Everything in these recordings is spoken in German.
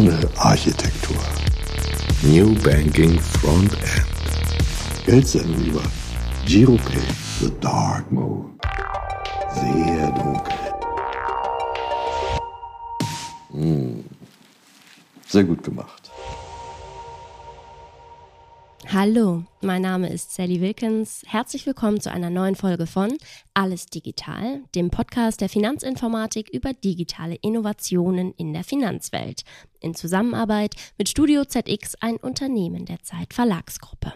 Panel-Architektur. New Banking Front-End. Geldsenden über GiroPay, The Dark Mode. Sehr dunkel. Hm. Sehr gut gemacht. Hallo, mein Name ist Sally Wilkins. Herzlich willkommen zu einer neuen Folge von Alles Digital, dem Podcast der Finanzinformatik über digitale Innovationen in der Finanzwelt. In Zusammenarbeit mit Studio ZX, ein Unternehmen der Zeit Verlagsgruppe.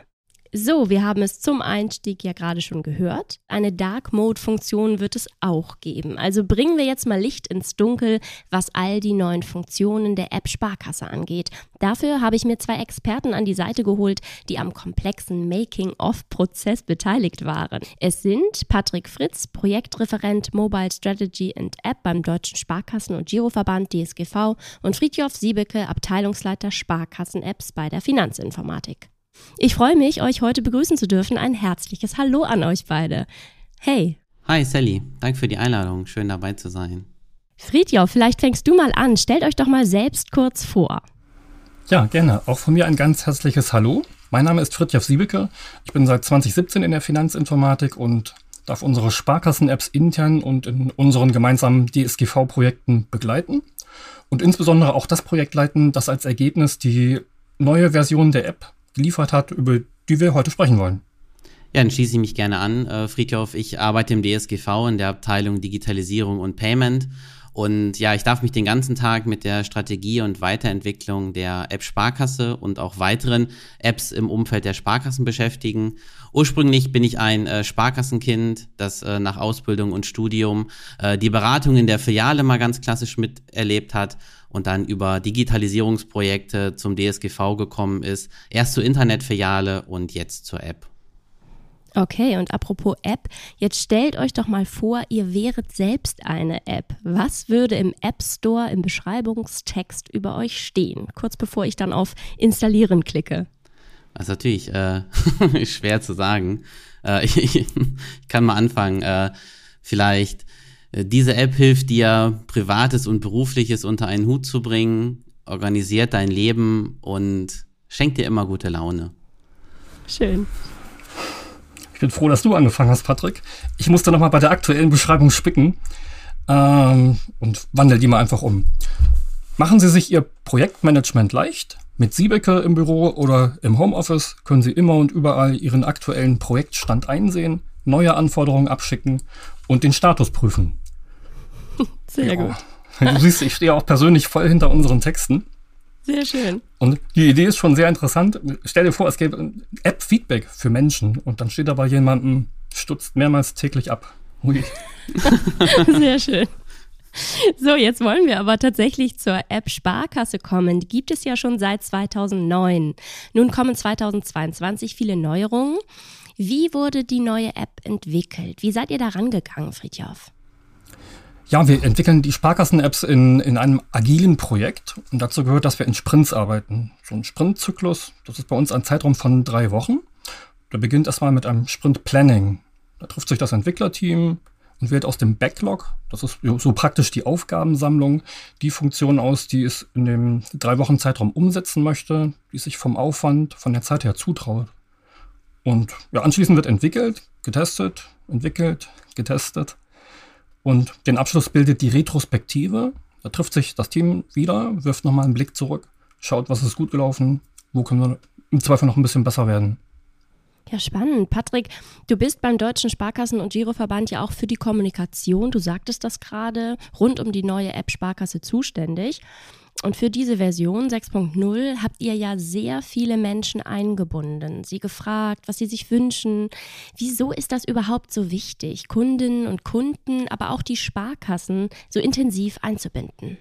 So, wir haben es zum Einstieg ja gerade schon gehört. Eine Dark Mode Funktion wird es auch geben. Also bringen wir jetzt mal Licht ins Dunkel, was all die neuen Funktionen der App Sparkasse angeht. Dafür habe ich mir zwei Experten an die Seite geholt, die am komplexen Making-of-Prozess beteiligt waren. Es sind Patrick Fritz, Projektreferent Mobile Strategy and App beim Deutschen Sparkassen- und Giroverband DSGV und Friedjof Siebeke, Abteilungsleiter Sparkassen-Apps bei der Finanzinformatik. Ich freue mich, euch heute begrüßen zu dürfen. Ein herzliches Hallo an euch beide. Hey. Hi Sally, danke für die Einladung. Schön dabei zu sein. Friedjof, vielleicht fängst du mal an. Stellt euch doch mal selbst kurz vor. Ja, gerne. Auch von mir ein ganz herzliches Hallo. Mein Name ist Fritjof Siebeke. Ich bin seit 2017 in der Finanzinformatik und darf unsere Sparkassen-Apps intern und in unseren gemeinsamen DSGV-Projekten begleiten und insbesondere auch das Projekt leiten, das als Ergebnis die neue Version der App geliefert hat, über die wir heute sprechen wollen. Ja, dann schließe ich mich gerne an. Äh, Friedhof, ich arbeite im DSGV in der Abteilung Digitalisierung und Payment. Und ja, ich darf mich den ganzen Tag mit der Strategie und Weiterentwicklung der App Sparkasse und auch weiteren Apps im Umfeld der Sparkassen beschäftigen. Ursprünglich bin ich ein äh, Sparkassenkind, das äh, nach Ausbildung und Studium äh, die Beratung in der Filiale mal ganz klassisch miterlebt hat und dann über Digitalisierungsprojekte zum DSGV gekommen ist. Erst zur Internetfiliale und jetzt zur App. Okay, und apropos App, jetzt stellt euch doch mal vor, ihr wäret selbst eine App. Was würde im App Store im Beschreibungstext über euch stehen? Kurz bevor ich dann auf Installieren klicke. Das ist natürlich äh, schwer zu sagen. Äh, ich, ich, kann mal anfangen. Äh, vielleicht äh, diese App hilft dir, Privates und Berufliches unter einen Hut zu bringen, organisiert dein Leben und schenkt dir immer gute Laune. Schön. Ich bin froh, dass du angefangen hast, Patrick. Ich musste nochmal bei der aktuellen Beschreibung spicken ähm, und wandel die mal einfach um. Machen Sie sich Ihr Projektmanagement leicht. Mit Siebeke im Büro oder im Homeoffice können Sie immer und überall Ihren aktuellen Projektstand einsehen, neue Anforderungen abschicken und den Status prüfen. Sehr gut. Du siehst, ich stehe auch persönlich voll hinter unseren Texten. Sehr schön. Und die Idee ist schon sehr interessant. Stell dir vor, es gäbe App-Feedback für Menschen und dann steht da bei jemandem, stutzt mehrmals täglich ab. Ui. sehr schön. So, jetzt wollen wir aber tatsächlich zur App Sparkasse kommen. Die gibt es ja schon seit 2009. Nun kommen 2022 viele Neuerungen. Wie wurde die neue App entwickelt? Wie seid ihr da rangegangen, Friedhof? Ja, wir entwickeln die Sparkassen-Apps in, in einem agilen Projekt und dazu gehört, dass wir in Sprints arbeiten. So ein Sprintzyklus, das ist bei uns ein Zeitraum von drei Wochen. Der beginnt erstmal mit einem Sprint-Planning. Da trifft sich das Entwicklerteam und wählt aus dem Backlog, das ist so praktisch die Aufgabensammlung, die Funktion aus, die es in dem drei Wochen Zeitraum umsetzen möchte, die sich vom Aufwand, von der Zeit her zutraut. Und ja, anschließend wird entwickelt, getestet, entwickelt, getestet und den Abschluss bildet die Retrospektive. Da trifft sich das Team wieder, wirft nochmal einen Blick zurück, schaut, was ist gut gelaufen, wo können wir im Zweifel noch ein bisschen besser werden. Ja, spannend. Patrick, du bist beim Deutschen Sparkassen- und Giroverband ja auch für die Kommunikation, du sagtest das gerade, rund um die neue App Sparkasse zuständig. Und für diese Version 6.0 habt ihr ja sehr viele Menschen eingebunden, sie gefragt, was sie sich wünschen. Wieso ist das überhaupt so wichtig, Kundinnen und Kunden, aber auch die Sparkassen so intensiv einzubinden?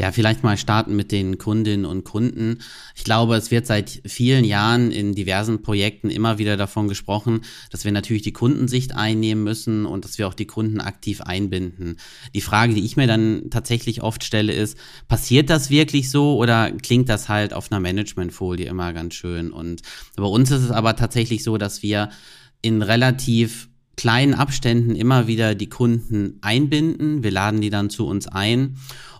Ja, vielleicht mal starten mit den Kundinnen und Kunden. Ich glaube, es wird seit vielen Jahren in diversen Projekten immer wieder davon gesprochen, dass wir natürlich die Kundensicht einnehmen müssen und dass wir auch die Kunden aktiv einbinden. Die Frage, die ich mir dann tatsächlich oft stelle, ist, passiert das wirklich so oder klingt das halt auf einer Managementfolie immer ganz schön? Und bei uns ist es aber tatsächlich so, dass wir in relativ kleinen Abständen immer wieder die Kunden einbinden. Wir laden die dann zu uns ein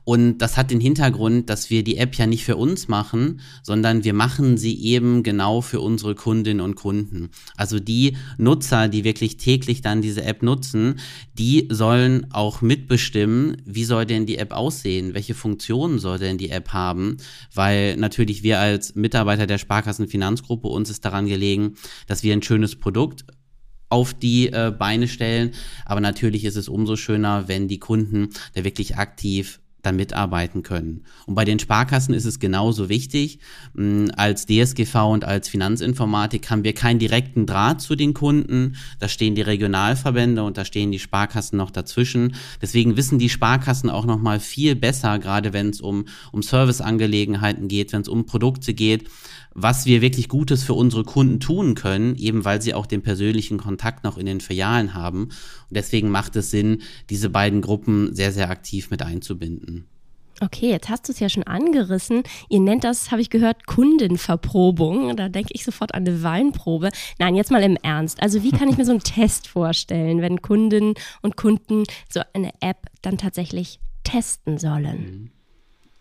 und das hat den Hintergrund, dass wir die App ja nicht für uns machen, sondern wir machen sie eben genau für unsere Kundinnen und Kunden. Also die Nutzer, die wirklich täglich dann diese App nutzen, die sollen auch mitbestimmen, wie soll denn die App aussehen, welche Funktionen soll denn die App haben, weil natürlich wir als Mitarbeiter der Sparkassenfinanzgruppe uns ist daran gelegen, dass wir ein schönes Produkt auf die äh, Beine stellen. Aber natürlich ist es umso schöner, wenn die Kunden da wirklich aktiv dann mitarbeiten können. Und bei den Sparkassen ist es genauso wichtig. Mm, als DSGV und als Finanzinformatik haben wir keinen direkten Draht zu den Kunden. Da stehen die Regionalverbände und da stehen die Sparkassen noch dazwischen. Deswegen wissen die Sparkassen auch noch mal viel besser, gerade wenn es um, um Serviceangelegenheiten geht, wenn es um Produkte geht, was wir wirklich Gutes für unsere Kunden tun können, eben weil sie auch den persönlichen Kontakt noch in den Filialen haben. Und deswegen macht es Sinn, diese beiden Gruppen sehr, sehr aktiv mit einzubinden. Okay, jetzt hast du es ja schon angerissen. Ihr nennt das, habe ich gehört, Kundenverprobung. Da denke ich sofort an eine Weinprobe. Nein, jetzt mal im Ernst. Also wie kann ich mir so einen Test vorstellen, wenn Kundinnen und Kunden so eine App dann tatsächlich testen sollen?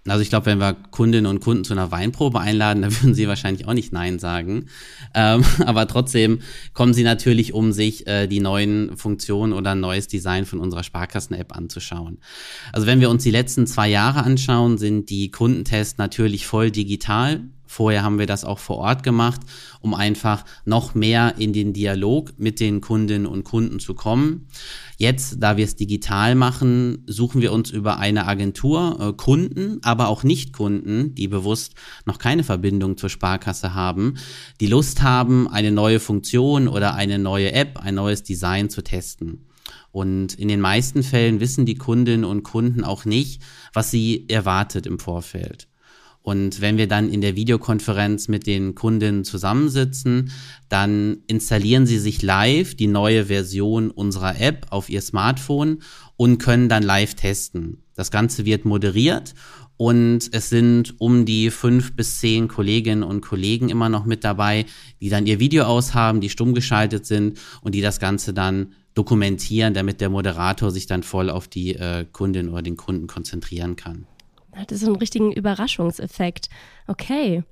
Also ich glaube, wenn wir Kundinnen und Kunden zu einer Weinprobe einladen, dann würden sie wahrscheinlich auch nicht Nein sagen. Ähm, aber trotzdem kommen sie natürlich, um sich äh, die neuen Funktionen oder ein neues Design von unserer Sparkassen-App anzuschauen. Also wenn wir uns die letzten zwei Jahre anschauen, sind die Kundentests natürlich voll digital. Vorher haben wir das auch vor Ort gemacht, um einfach noch mehr in den Dialog mit den Kundinnen und Kunden zu kommen. Jetzt, da wir es digital machen, suchen wir uns über eine Agentur äh, Kunden, aber auch Nicht-Kunden, die bewusst noch keine Verbindung zur Sparkasse haben, die Lust haben, eine neue Funktion oder eine neue App, ein neues Design zu testen. Und in den meisten Fällen wissen die Kundinnen und Kunden auch nicht, was sie erwartet im Vorfeld. Und wenn wir dann in der Videokonferenz mit den Kunden zusammensitzen, dann installieren sie sich live die neue Version unserer App auf ihr Smartphone und können dann live testen. Das Ganze wird moderiert und es sind um die fünf bis zehn Kolleginnen und Kollegen immer noch mit dabei, die dann ihr Video aushaben, die stumm geschaltet sind und die das Ganze dann dokumentieren, damit der Moderator sich dann voll auf die äh, Kundin oder den Kunden konzentrieren kann hatte so einen richtigen Überraschungseffekt. Okay.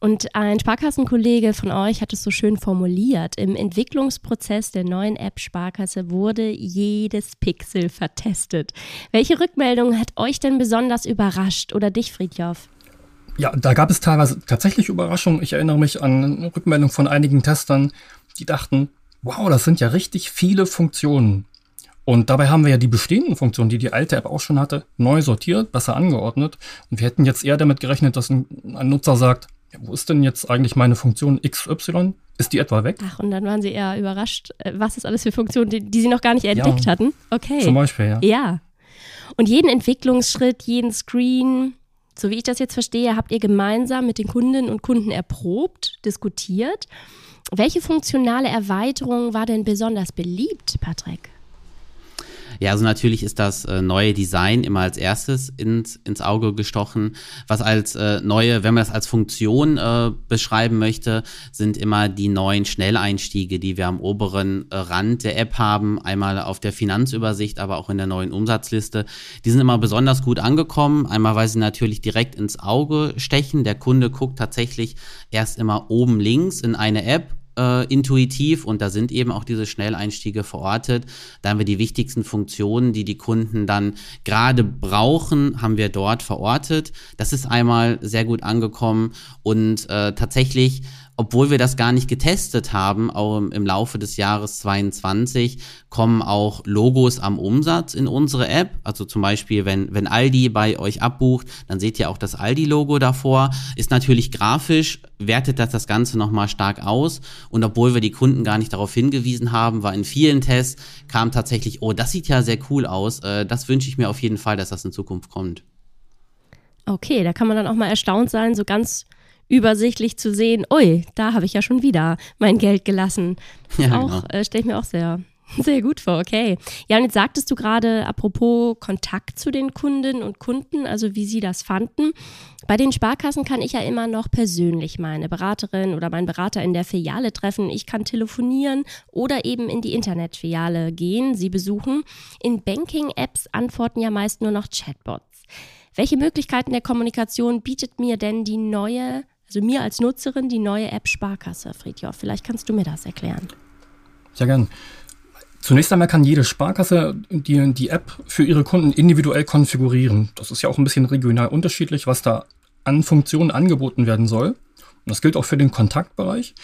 Und ein Sparkassenkollege von euch hat es so schön formuliert. Im Entwicklungsprozess der neuen App Sparkasse wurde jedes Pixel vertestet. Welche Rückmeldung hat euch denn besonders überrascht oder dich, Friedjof? Ja, da gab es teilweise tatsächlich Überraschungen. Ich erinnere mich an Rückmeldungen von einigen Testern, die dachten, wow, das sind ja richtig viele Funktionen. Und dabei haben wir ja die bestehenden Funktionen, die die alte App auch schon hatte, neu sortiert, besser angeordnet. Und wir hätten jetzt eher damit gerechnet, dass ein, ein Nutzer sagt, ja, wo ist denn jetzt eigentlich meine Funktion XY? Ist die etwa weg? Ach, und dann waren sie eher überrascht, äh, was ist alles für Funktionen, die, die sie noch gar nicht entdeckt ja, hatten. Okay. Zum Beispiel, ja. Ja. Und jeden Entwicklungsschritt, jeden Screen, so wie ich das jetzt verstehe, habt ihr gemeinsam mit den Kundinnen und Kunden erprobt, diskutiert. Welche funktionale Erweiterung war denn besonders beliebt, Patrick? Ja, also natürlich ist das äh, neue Design immer als erstes ins, ins Auge gestochen. Was als äh, neue, wenn man das als Funktion äh, beschreiben möchte, sind immer die neuen Schnelleinstiege, die wir am oberen äh, Rand der App haben. Einmal auf der Finanzübersicht, aber auch in der neuen Umsatzliste. Die sind immer besonders gut angekommen. Einmal, weil sie natürlich direkt ins Auge stechen. Der Kunde guckt tatsächlich erst immer oben links in eine App äh, intuitiv und da sind eben auch diese Schnelleinstiege verortet. Da haben wir die wichtigsten Funktionen, die die Kunden dann gerade brauchen, haben wir dort verortet. Das ist einmal sehr gut angekommen und äh, tatsächlich obwohl wir das gar nicht getestet haben, auch im Laufe des Jahres 22 kommen auch Logos am Umsatz in unsere App. Also zum Beispiel, wenn, wenn Aldi bei euch abbucht, dann seht ihr auch das Aldi-Logo davor. Ist natürlich grafisch, wertet das das Ganze nochmal stark aus. Und obwohl wir die Kunden gar nicht darauf hingewiesen haben, war in vielen Tests kam tatsächlich, oh, das sieht ja sehr cool aus. Äh, das wünsche ich mir auf jeden Fall, dass das in Zukunft kommt. Okay, da kann man dann auch mal erstaunt sein, so ganz übersichtlich zu sehen, ui, da habe ich ja schon wieder mein Geld gelassen. Ja, auch, genau. äh, stelle ich mir auch sehr Sehr gut vor, okay. Ja, und jetzt sagtest du gerade, apropos Kontakt zu den Kundinnen und Kunden, also wie sie das fanden. Bei den Sparkassen kann ich ja immer noch persönlich meine Beraterin oder meinen Berater in der Filiale treffen. Ich kann telefonieren oder eben in die Internetfiliale gehen, sie besuchen. In Banking-Apps antworten ja meist nur noch Chatbots. Welche Möglichkeiten der Kommunikation bietet mir denn die neue, also mir als Nutzerin, die neue App Sparkasse, Friedjof? Vielleicht kannst du mir das erklären. Sehr gern. Zunächst einmal kann jede Sparkasse die, die App für ihre Kunden individuell konfigurieren. Das ist ja auch ein bisschen regional unterschiedlich, was da an Funktionen angeboten werden soll. Und das gilt auch für den Kontaktbereich.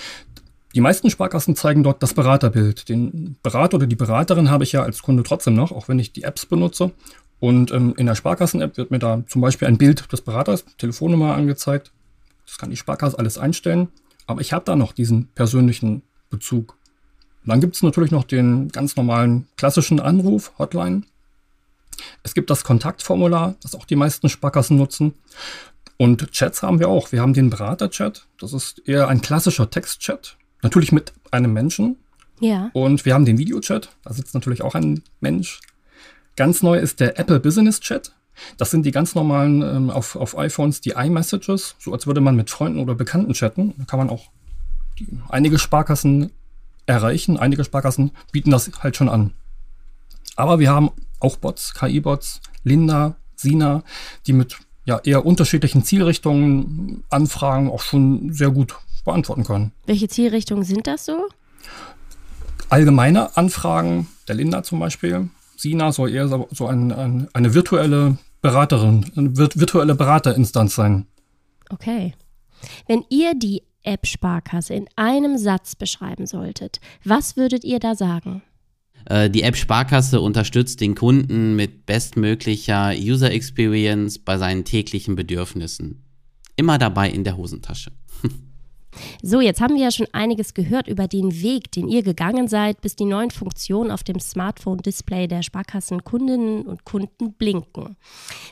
Die meisten Sparkassen zeigen dort das Beraterbild. Den Berater oder die Beraterin habe ich ja als Kunde trotzdem noch, auch wenn ich die Apps benutze. Und ähm, in der Sparkassen-App wird mir da zum Beispiel ein Bild des Beraters, Telefonnummer angezeigt. Das kann die Sparkasse alles einstellen. Aber ich habe da noch diesen persönlichen Bezug. Und dann gibt es natürlich noch den ganz normalen klassischen Anruf, Hotline. Es gibt das Kontaktformular, das auch die meisten Sparkassen nutzen. Und Chats haben wir auch. Wir haben den Berater-Chat. Das ist eher ein klassischer Text-Chat. Natürlich mit einem Menschen. Ja. Und wir haben den Videochat. Da sitzt natürlich auch ein Mensch. Ganz neu ist der Apple Business Chat. Das sind die ganz normalen ähm, auf, auf iPhones die iMessages, so als würde man mit Freunden oder Bekannten chatten. Da kann man auch die, einige Sparkassen erreichen. Einige Sparkassen bieten das halt schon an. Aber wir haben auch Bots, KI-Bots, Linda, Sina, die mit ja, eher unterschiedlichen Zielrichtungen Anfragen auch schon sehr gut beantworten können. Welche Zielrichtungen sind das so? Allgemeine Anfragen, der Linda zum Beispiel. Sina soll eher so, ein, ein, eine virtuelle Beraterin, virtuelle Beraterinstanz sein. Okay. Wenn ihr die App Sparkasse in einem Satz beschreiben solltet, was würdet ihr da sagen? Äh, die App Sparkasse unterstützt den Kunden mit bestmöglicher User Experience bei seinen täglichen Bedürfnissen. Immer dabei in der Hosentasche. So, jetzt haben wir ja schon einiges gehört über den Weg, den ihr gegangen seid, bis die neuen Funktionen auf dem Smartphone-Display der Sparkassen Kundinnen und Kunden blinken.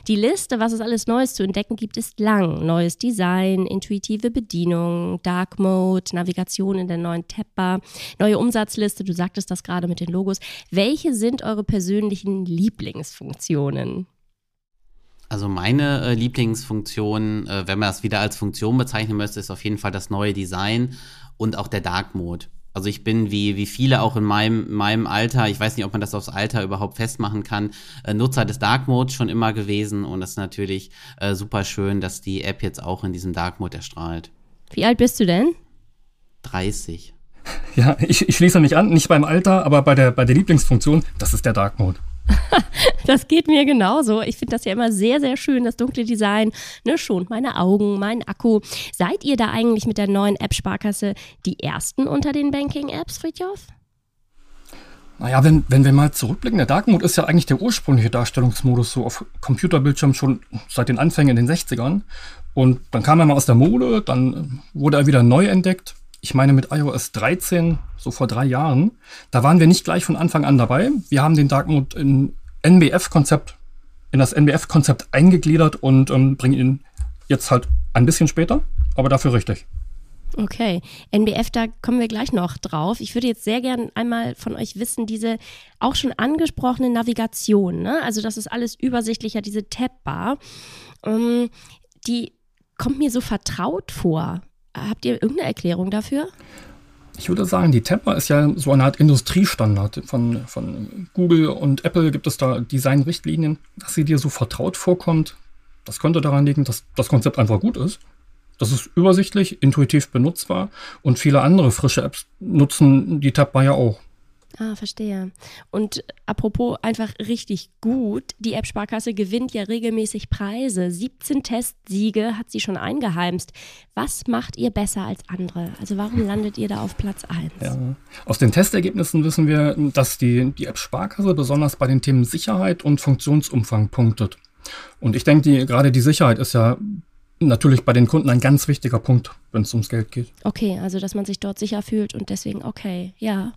Die Liste, was es alles Neues zu entdecken gibt, ist lang. Neues Design, intuitive Bedienung, Dark Mode, Navigation in der neuen Tabbar, neue Umsatzliste, du sagtest das gerade mit den Logos. Welche sind eure persönlichen Lieblingsfunktionen? Also meine äh, Lieblingsfunktion, äh, wenn man das wieder als Funktion bezeichnen möchte, ist auf jeden Fall das neue Design und auch der Dark Mode. Also ich bin wie, wie viele auch in meinem, meinem Alter, ich weiß nicht, ob man das aufs Alter überhaupt festmachen kann, äh, Nutzer des Dark Modes schon immer gewesen und es ist natürlich äh, super schön, dass die App jetzt auch in diesem Dark Mode erstrahlt. Wie alt bist du denn? 30. Ja, ich, ich schließe mich an, nicht beim Alter, aber bei der, bei der Lieblingsfunktion, das ist der Dark Mode. das geht mir genauso. Ich finde das ja immer sehr, sehr schön, das dunkle Design. Ne, schont meine Augen, meinen Akku. Seid ihr da eigentlich mit der neuen App Sparkasse die ersten unter den Banking-Apps, Friedjof? Naja, wenn, wenn wir mal zurückblicken, der Dark Mode ist ja eigentlich der ursprüngliche Darstellungsmodus so auf Computerbildschirm schon seit den Anfängen in den 60ern. Und dann kam er mal aus der Mode, dann wurde er wieder neu entdeckt ich meine mit iOS 13, so vor drei Jahren, da waren wir nicht gleich von Anfang an dabei. Wir haben den Dark Mode in NBF-Konzept, in das NBF-Konzept eingegliedert und ähm, bringen ihn jetzt halt ein bisschen später, aber dafür richtig. Okay, NBF, da kommen wir gleich noch drauf. Ich würde jetzt sehr gern einmal von euch wissen, diese auch schon angesprochene Navigation, ne? also das ist alles übersichtlicher, diese Tabbar, ähm, die kommt mir so vertraut vor. Habt ihr irgendeine Erklärung dafür? Ich würde sagen, die Temper ist ja so eine Art Industriestandard. Von, von Google und Apple gibt es da Designrichtlinien, dass sie dir so vertraut vorkommt. Das könnte daran liegen, dass das Konzept einfach gut ist. Das ist übersichtlich, intuitiv benutzbar und viele andere frische Apps nutzen die Tabbar ja auch. Ah, verstehe. Und apropos einfach richtig gut, die App Sparkasse gewinnt ja regelmäßig Preise. 17 Testsiege hat sie schon eingeheimst. Was macht ihr besser als andere? Also warum landet ihr da auf Platz 1? Ja. Aus den Testergebnissen wissen wir, dass die, die App Sparkasse besonders bei den Themen Sicherheit und Funktionsumfang punktet. Und ich denke, die, gerade die Sicherheit ist ja natürlich bei den Kunden ein ganz wichtiger Punkt, wenn es ums Geld geht. Okay, also dass man sich dort sicher fühlt und deswegen, okay, ja.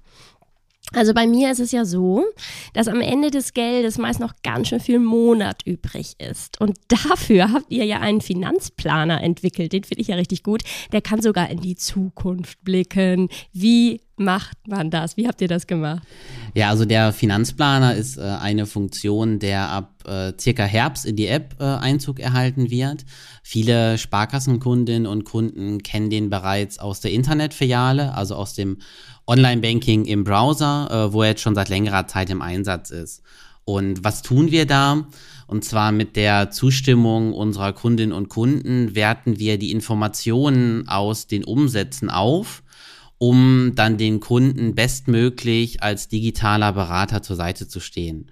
Also bei mir ist es ja so, dass am Ende des Geldes meist noch ganz schön viel Monat übrig ist. Und dafür habt ihr ja einen Finanzplaner entwickelt. Den finde ich ja richtig gut. Der kann sogar in die Zukunft blicken. Wie macht man das? Wie habt ihr das gemacht? Ja, also der Finanzplaner ist äh, eine Funktion, der ab äh, circa Herbst in die App äh, Einzug erhalten wird. Viele Sparkassenkundinnen und Kunden kennen den bereits aus der Internetfiliale, also aus dem Online-Banking im Browser, äh, wo er jetzt schon seit längerer Zeit im Einsatz ist. Und was tun wir da? Und zwar mit der Zustimmung unserer Kundinnen und Kunden werten wir die Informationen aus den Umsätzen auf um dann den Kunden bestmöglich als digitaler Berater zur Seite zu stehen.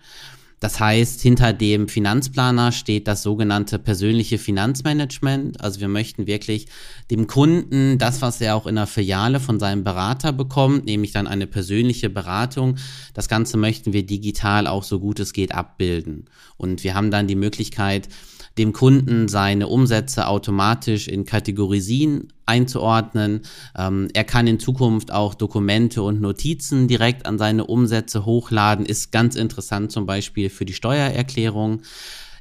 Das heißt, hinter dem Finanzplaner steht das sogenannte persönliche Finanzmanagement. Also wir möchten wirklich dem Kunden das, was er auch in der Filiale von seinem Berater bekommt, nämlich dann eine persönliche Beratung. Das Ganze möchten wir digital auch so gut es geht abbilden. Und wir haben dann die Möglichkeit, dem Kunden seine Umsätze automatisch in Kategorien einzuordnen. Ähm, er kann in Zukunft auch Dokumente und Notizen direkt an seine Umsätze hochladen. Ist ganz interessant zum Beispiel für die Steuererklärung.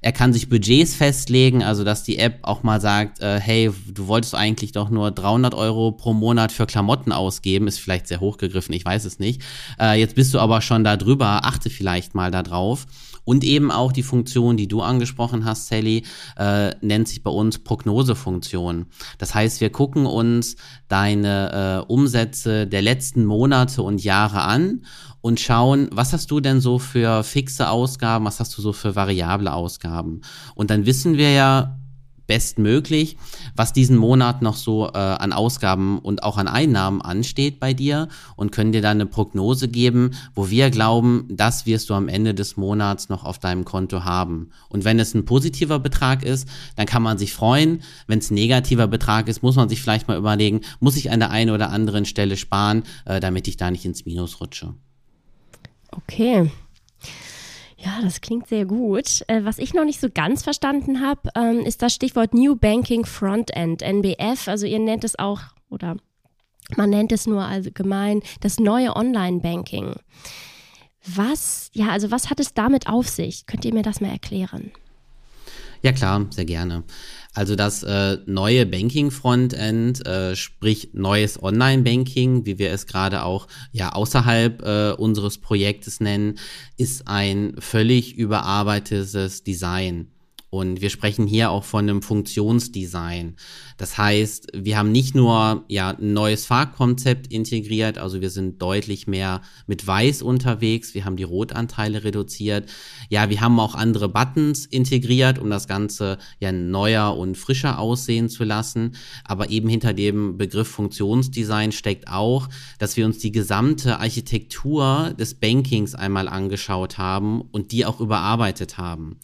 Er kann sich Budgets festlegen, also dass die App auch mal sagt, äh, hey, du wolltest eigentlich doch nur 300 Euro pro Monat für Klamotten ausgeben, ist vielleicht sehr hochgegriffen, ich weiß es nicht. Äh, jetzt bist du aber schon da drüber, achte vielleicht mal da drauf. Und eben auch die Funktion, die du angesprochen hast, Sally, äh, nennt sich bei uns Prognosefunktion. Das heißt, wir gucken uns deine äh, Umsätze der letzten Monate und Jahre an und schauen, was hast du denn so für fixe Ausgaben, was hast du so für variable Ausgaben. Und dann wissen wir ja, bestmöglich, was diesen Monat noch so äh, an Ausgaben und auch an Einnahmen ansteht bei dir und können dir dann eine Prognose geben, wo wir glauben, das wirst du am Ende des Monats noch auf deinem Konto haben. Und wenn es ein positiver Betrag ist, dann kann man sich freuen. Wenn es ein negativer Betrag ist, muss man sich vielleicht mal überlegen, muss ich an der einen oder anderen Stelle sparen, äh, damit ich da nicht ins Minus rutsche. Okay. Ja, das klingt sehr gut. Äh, was ich noch nicht so ganz verstanden habe, ähm, ist das Stichwort New Banking Frontend, NBF. Also ihr nennt es auch, oder man nennt es nur allgemein, das neue Online-Banking. Was, ja, also was hat es damit auf sich? Könnt ihr mir das mal erklären? Ja klar, sehr gerne. Also das äh, neue Banking-Frontend, äh, sprich neues Online-Banking, wie wir es gerade auch ja außerhalb äh, unseres Projektes nennen, ist ein völlig überarbeitetes Design. Und wir sprechen hier auch von einem Funktionsdesign. Das heißt, wir haben nicht nur ja, ein neues Farbkonzept integriert, also wir sind deutlich mehr mit Weiß unterwegs, wir haben die Rotanteile reduziert. Ja, wir haben auch andere Buttons integriert, um das Ganze ja neuer und frischer aussehen zu lassen. Aber eben hinter dem Begriff Funktionsdesign steckt auch, dass wir uns die gesamte Architektur des Bankings einmal angeschaut haben und die auch überarbeitet haben.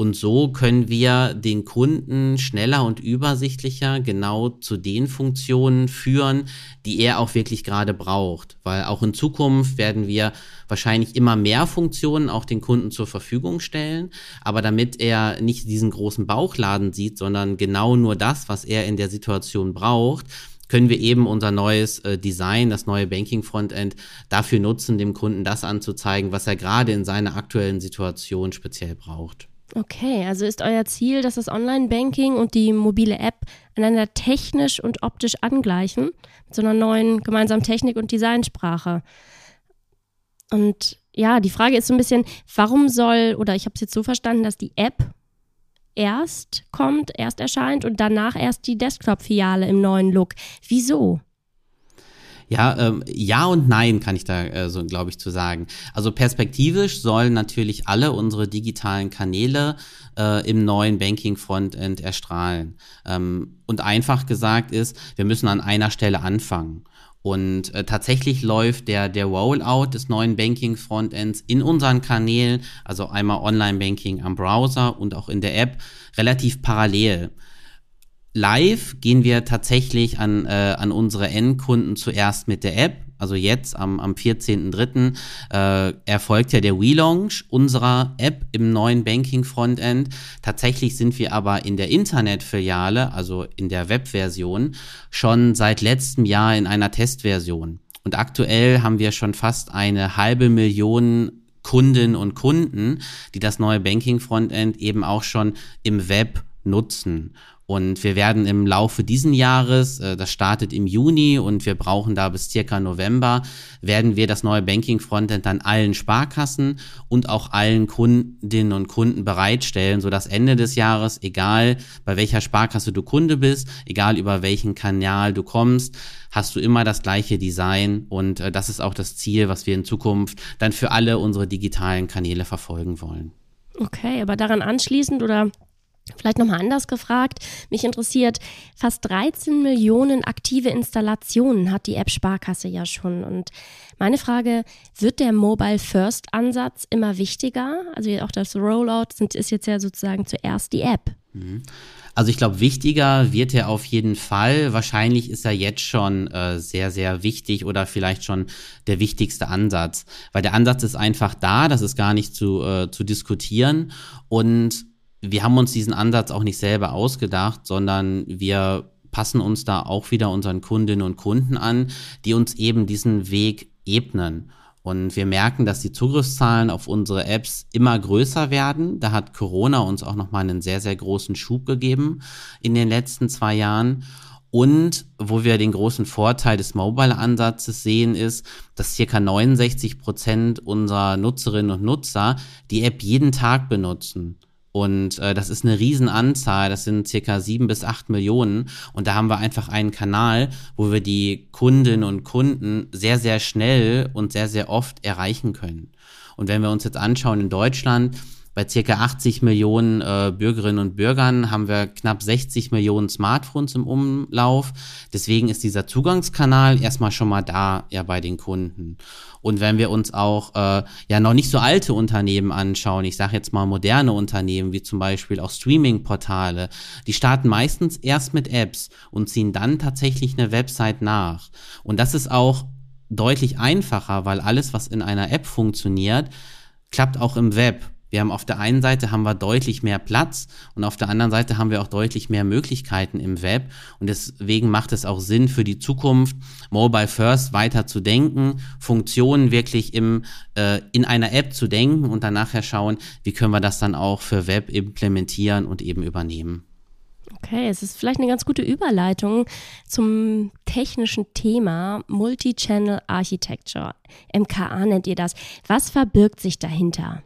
Und so können wir den Kunden schneller und übersichtlicher genau zu den Funktionen führen, die er auch wirklich gerade braucht. Weil auch in Zukunft werden wir wahrscheinlich immer mehr Funktionen auch den Kunden zur Verfügung stellen. Aber damit er nicht diesen großen Bauchladen sieht, sondern genau nur das, was er in der Situation braucht, können wir eben unser neues äh, Design, das neue Banking Frontend dafür nutzen, dem Kunden das anzuzeigen, was er gerade in seiner aktuellen Situation speziell braucht. Okay, also ist euer Ziel, dass das Online-Banking und die mobile App einander technisch und optisch angleichen, mit so einer neuen gemeinsamen Technik- und Designsprache. Und ja, die Frage ist so ein bisschen, warum soll, oder ich habe es jetzt so verstanden, dass die App erst kommt, erst erscheint und danach erst die Desktop-Filiale im neuen Look. Wieso? Ja, ähm, ja und nein kann ich da äh, so, glaube ich, zu sagen. Also perspektivisch sollen natürlich alle unsere digitalen Kanäle äh, im neuen Banking Frontend erstrahlen. Ähm, und einfach gesagt ist, wir müssen an einer Stelle anfangen. Und äh, tatsächlich läuft der, der Rollout des neuen Banking Frontends in unseren Kanälen, also einmal Online-Banking am Browser und auch in der App, relativ parallel. Live gehen wir tatsächlich an, äh, an unsere Endkunden zuerst mit der App. Also jetzt am, am 14.03. Äh, erfolgt ja der Relaunch unserer App im neuen Banking Frontend. Tatsächlich sind wir aber in der Internetfiliale, also in der Webversion, schon seit letztem Jahr in einer Testversion. Und aktuell haben wir schon fast eine halbe Million Kundinnen und Kunden, die das neue Banking Frontend eben auch schon im Web nutzen. Und wir werden im Laufe diesen Jahres, äh, das startet im Juni und wir brauchen da bis circa November, werden wir das neue Banking Frontend dann allen Sparkassen und auch allen Kundinnen und Kunden bereitstellen, sodass Ende des Jahres, egal bei welcher Sparkasse du Kunde bist, egal über welchen Kanal du kommst, hast du immer das gleiche Design und äh, das ist auch das Ziel, was wir in Zukunft dann für alle unsere digitalen Kanäle verfolgen wollen. Okay, aber daran anschließend oder Vielleicht nochmal anders gefragt. Mich interessiert, fast 13 Millionen aktive Installationen hat die App Sparkasse ja schon. Und meine Frage, wird der Mobile First Ansatz immer wichtiger? Also auch das Rollout sind, ist jetzt ja sozusagen zuerst die App. Mhm. Also ich glaube, wichtiger wird er auf jeden Fall. Wahrscheinlich ist er jetzt schon äh, sehr, sehr wichtig oder vielleicht schon der wichtigste Ansatz. Weil der Ansatz ist einfach da, das ist gar nicht zu, äh, zu diskutieren. Und wir haben uns diesen Ansatz auch nicht selber ausgedacht, sondern wir passen uns da auch wieder unseren Kundinnen und Kunden an, die uns eben diesen Weg ebnen. Und wir merken, dass die Zugriffszahlen auf unsere Apps immer größer werden. Da hat Corona uns auch nochmal einen sehr, sehr großen Schub gegeben in den letzten zwei Jahren. Und wo wir den großen Vorteil des Mobile-Ansatzes sehen, ist, dass circa 69 Prozent unserer Nutzerinnen und Nutzer die App jeden Tag benutzen. Und äh, das ist eine Riesenanzahl, das sind circa sieben bis acht Millionen. Und da haben wir einfach einen Kanal, wo wir die Kundinnen und Kunden sehr, sehr schnell und sehr, sehr oft erreichen können. Und wenn wir uns jetzt anschauen in Deutschland, bei circa 80 Millionen äh, Bürgerinnen und Bürgern haben wir knapp 60 Millionen Smartphones im Umlauf. Deswegen ist dieser Zugangskanal erstmal schon mal da ja bei den Kunden. Und wenn wir uns auch äh, ja noch nicht so alte Unternehmen anschauen, ich sage jetzt mal moderne Unternehmen wie zum Beispiel auch Streaming-Portale, die starten meistens erst mit Apps und ziehen dann tatsächlich eine Website nach. Und das ist auch deutlich einfacher, weil alles, was in einer App funktioniert, klappt auch im Web. Wir haben auf der einen Seite haben wir deutlich mehr Platz und auf der anderen Seite haben wir auch deutlich mehr Möglichkeiten im Web und deswegen macht es auch Sinn für die Zukunft, Mobile First weiter zu denken, Funktionen wirklich im, äh, in einer App zu denken und dann nachher schauen, wie können wir das dann auch für Web implementieren und eben übernehmen. Okay, es ist vielleicht eine ganz gute Überleitung zum technischen Thema Multi-Channel Architecture. MKA nennt ihr das. Was verbirgt sich dahinter?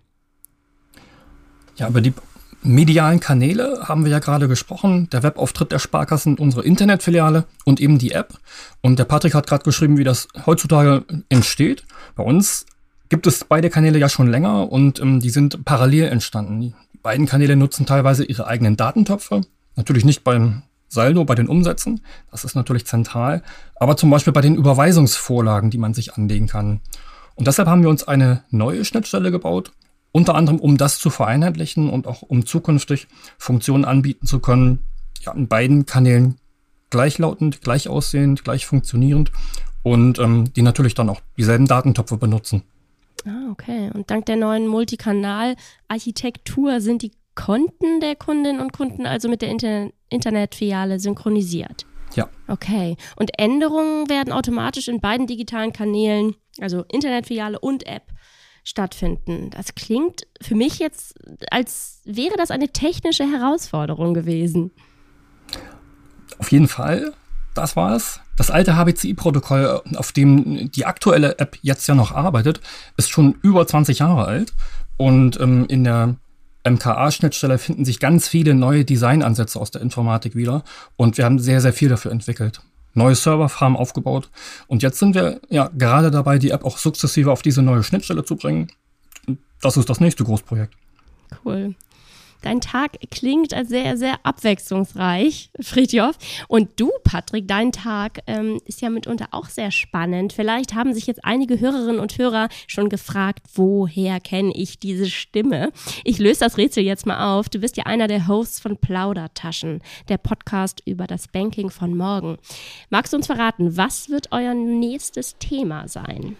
Ja, über die medialen Kanäle haben wir ja gerade gesprochen. Der Webauftritt der Sparkassen, unsere Internetfiliale und eben die App. Und der Patrick hat gerade geschrieben, wie das heutzutage entsteht. Bei uns gibt es beide Kanäle ja schon länger und ähm, die sind parallel entstanden. Die beiden Kanäle nutzen teilweise ihre eigenen Datentöpfe. Natürlich nicht beim Saldo, bei den Umsätzen. Das ist natürlich zentral. Aber zum Beispiel bei den Überweisungsvorlagen, die man sich anlegen kann. Und deshalb haben wir uns eine neue Schnittstelle gebaut, unter anderem, um das zu vereinheitlichen und auch um zukünftig Funktionen anbieten zu können, ja, in beiden Kanälen gleichlautend, gleich aussehend, gleich funktionierend und ähm, die natürlich dann auch dieselben Datentöpfe benutzen. Ah, okay. Und dank der neuen Multikanal-Architektur sind die Konten der Kundinnen und Kunden also mit der Inter Internetfiliale synchronisiert. Ja. Okay. Und Änderungen werden automatisch in beiden digitalen Kanälen, also Internetfiliale und App, stattfinden. Das klingt für mich jetzt, als wäre das eine technische Herausforderung gewesen. Auf jeden Fall, das war es. Das alte HBCI-Protokoll, auf dem die aktuelle App jetzt ja noch arbeitet, ist schon über 20 Jahre alt. Und ähm, in der MKA-Schnittstelle finden sich ganz viele neue Designansätze aus der Informatik wieder. Und wir haben sehr, sehr viel dafür entwickelt neue Serverfarm aufgebaut. Und jetzt sind wir ja gerade dabei, die App auch sukzessive auf diese neue Schnittstelle zu bringen. Das ist das nächste Großprojekt. Cool. Dein Tag klingt als sehr, sehr abwechslungsreich, Friedjof. Und du, Patrick, dein Tag ähm, ist ja mitunter auch sehr spannend. Vielleicht haben sich jetzt einige Hörerinnen und Hörer schon gefragt, woher kenne ich diese Stimme? Ich löse das Rätsel jetzt mal auf. Du bist ja einer der Hosts von Plaudertaschen, der Podcast über das Banking von morgen. Magst du uns verraten, was wird euer nächstes Thema sein?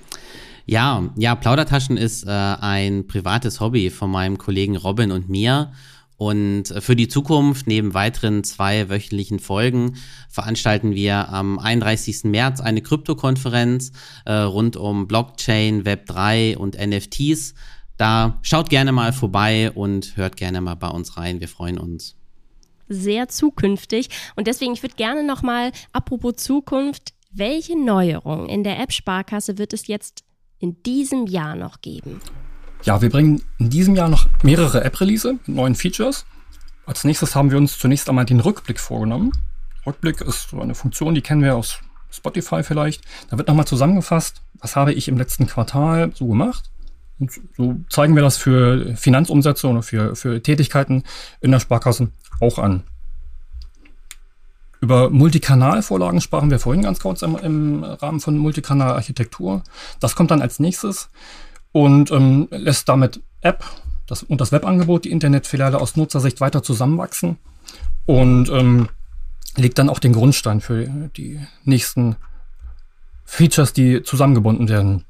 Ja, ja, Plaudertaschen ist äh, ein privates Hobby von meinem Kollegen Robin und mir. Und für die Zukunft, neben weiteren zwei wöchentlichen Folgen, veranstalten wir am 31. März eine Krypto-Konferenz äh, rund um Blockchain, Web3 und NFTs. Da schaut gerne mal vorbei und hört gerne mal bei uns rein. Wir freuen uns. sehr zukünftig. Und deswegen, ich würde gerne nochmal, apropos Zukunft, welche Neuerungen in der App Sparkasse wird es jetzt in diesem Jahr noch geben? Ja, wir bringen in diesem Jahr noch mehrere App-Release mit neuen Features. Als nächstes haben wir uns zunächst einmal den Rückblick vorgenommen. Rückblick ist so eine Funktion, die kennen wir aus Spotify vielleicht. Da wird nochmal zusammengefasst, was habe ich im letzten Quartal so gemacht. Und so zeigen wir das für Finanzumsätze oder für, für Tätigkeiten in der Sparkasse auch an. Über Multikanalvorlagen sprachen wir vorhin ganz kurz im, im Rahmen von Multikanalarchitektur. Das kommt dann als nächstes und ähm, lässt damit App das, und das Webangebot, die Internetfiliale aus Nutzersicht weiter zusammenwachsen und ähm, legt dann auch den Grundstein für die nächsten Features, die zusammengebunden werden.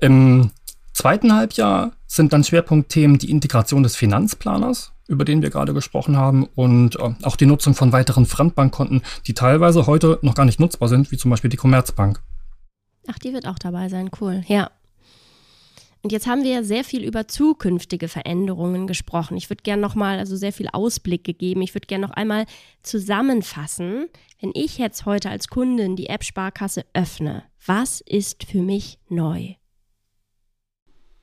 Im zweiten Halbjahr sind dann Schwerpunktthemen die Integration des Finanzplaners, über den wir gerade gesprochen haben, und äh, auch die Nutzung von weiteren Fremdbankkonten, die teilweise heute noch gar nicht nutzbar sind, wie zum Beispiel die Commerzbank. Ach, die wird auch dabei sein, cool. Ja, und jetzt haben wir ja sehr viel über zukünftige Veränderungen gesprochen. Ich würde gerne nochmal, also sehr viel Ausblick gegeben. Ich würde gerne noch einmal zusammenfassen, wenn ich jetzt heute als Kundin die App Sparkasse öffne, was ist für mich neu?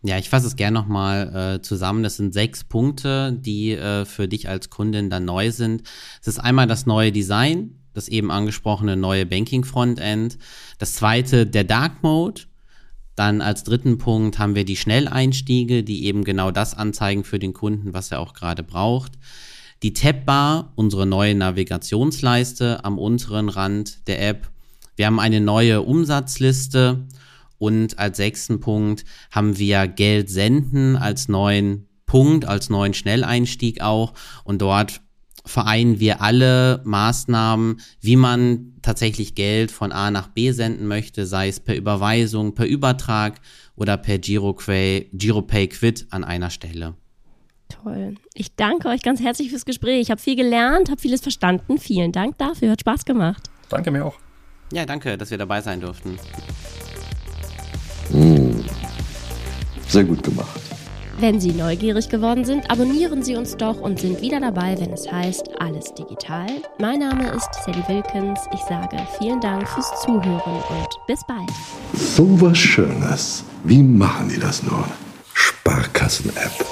Ja, ich fasse es gerne nochmal äh, zusammen. Das sind sechs Punkte, die äh, für dich als Kundin dann neu sind. Es ist einmal das neue Design, das eben angesprochene neue Banking Frontend. Das zweite, der Dark Mode. Dann als dritten Punkt haben wir die Schnelleinstiege, die eben genau das anzeigen für den Kunden, was er auch gerade braucht. Die Tabbar, unsere neue Navigationsleiste am unteren Rand der App. Wir haben eine neue Umsatzliste und als sechsten Punkt haben wir Geld senden als neuen Punkt, als neuen Schnelleinstieg auch. Und dort vereinen wir alle Maßnahmen, wie man tatsächlich Geld von A nach B senden möchte, sei es per Überweisung, per Übertrag oder per GiroPay, GiroPay Quid an einer Stelle. Toll. Ich danke euch ganz herzlich fürs Gespräch. Ich habe viel gelernt, habe vieles verstanden. Vielen Dank dafür. Hat Spaß gemacht. Danke mir auch. Ja, danke, dass wir dabei sein durften. Mmh. Sehr gut gemacht. Wenn Sie neugierig geworden sind, abonnieren Sie uns doch und sind wieder dabei, wenn es heißt Alles Digital. Mein Name ist Sally Wilkins. Ich sage vielen Dank fürs Zuhören und bis bald. So was Schönes. Wie machen die das nur? Sparkassen-App.